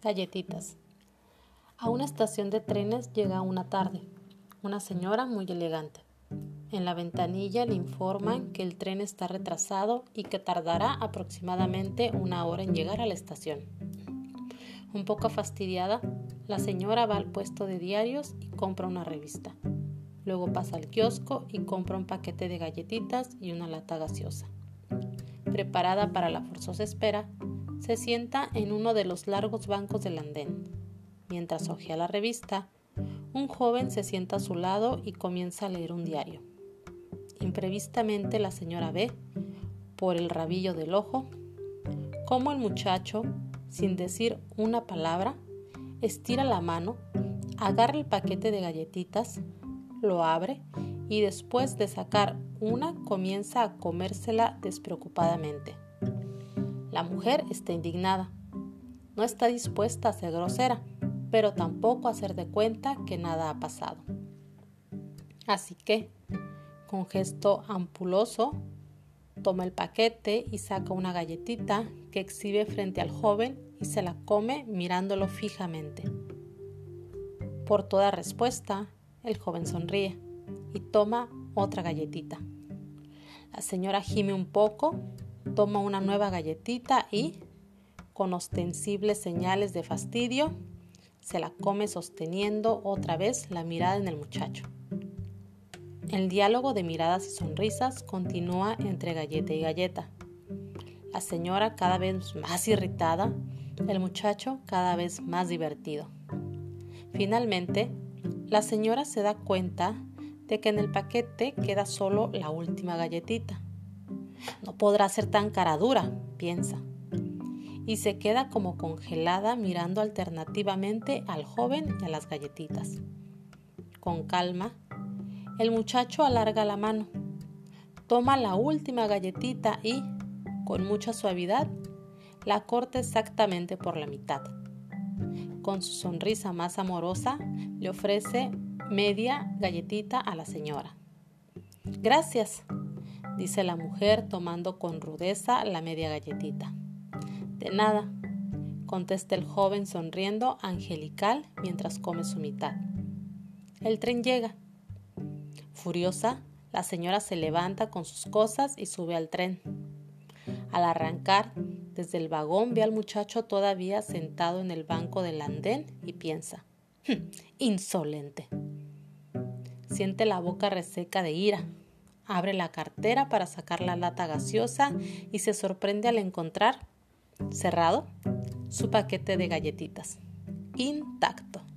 Galletitas. A una estación de trenes llega una tarde. Una señora muy elegante. En la ventanilla le informan que el tren está retrasado y que tardará aproximadamente una hora en llegar a la estación. Un poco fastidiada, la señora va al puesto de diarios y compra una revista. Luego pasa al kiosco y compra un paquete de galletitas y una lata gaseosa. Preparada para la forzosa espera, se sienta en uno de los largos bancos del andén. Mientras hojea la revista, un joven se sienta a su lado y comienza a leer un diario. Imprevistamente la señora ve, por el rabillo del ojo, cómo el muchacho, sin decir una palabra, estira la mano, agarra el paquete de galletitas, lo abre y después de sacar una comienza a comérsela despreocupadamente. La mujer está indignada. No está dispuesta a ser grosera, pero tampoco a hacer de cuenta que nada ha pasado. Así que, con gesto ampuloso, toma el paquete y saca una galletita que exhibe frente al joven y se la come mirándolo fijamente. Por toda respuesta, el joven sonríe y toma otra galletita. La señora gime un poco toma una nueva galletita y, con ostensibles señales de fastidio, se la come sosteniendo otra vez la mirada en el muchacho. El diálogo de miradas y sonrisas continúa entre galleta y galleta. La señora cada vez más irritada, el muchacho cada vez más divertido. Finalmente, la señora se da cuenta de que en el paquete queda solo la última galletita. No podrá ser tan cara dura, piensa. Y se queda como congelada mirando alternativamente al joven y a las galletitas. Con calma, el muchacho alarga la mano, toma la última galletita y, con mucha suavidad, la corta exactamente por la mitad. Con su sonrisa más amorosa, le ofrece media galletita a la señora. Gracias, dice la mujer tomando con rudeza la media galletita. De nada, contesta el joven sonriendo angelical mientras come su mitad. El tren llega. Furiosa, la señora se levanta con sus cosas y sube al tren. Al arrancar, desde el vagón ve al muchacho todavía sentado en el banco del andén y piensa, hm, insolente. Siente la boca reseca de ira, abre la cartera para sacar la lata gaseosa y se sorprende al encontrar, cerrado, su paquete de galletitas, intacto.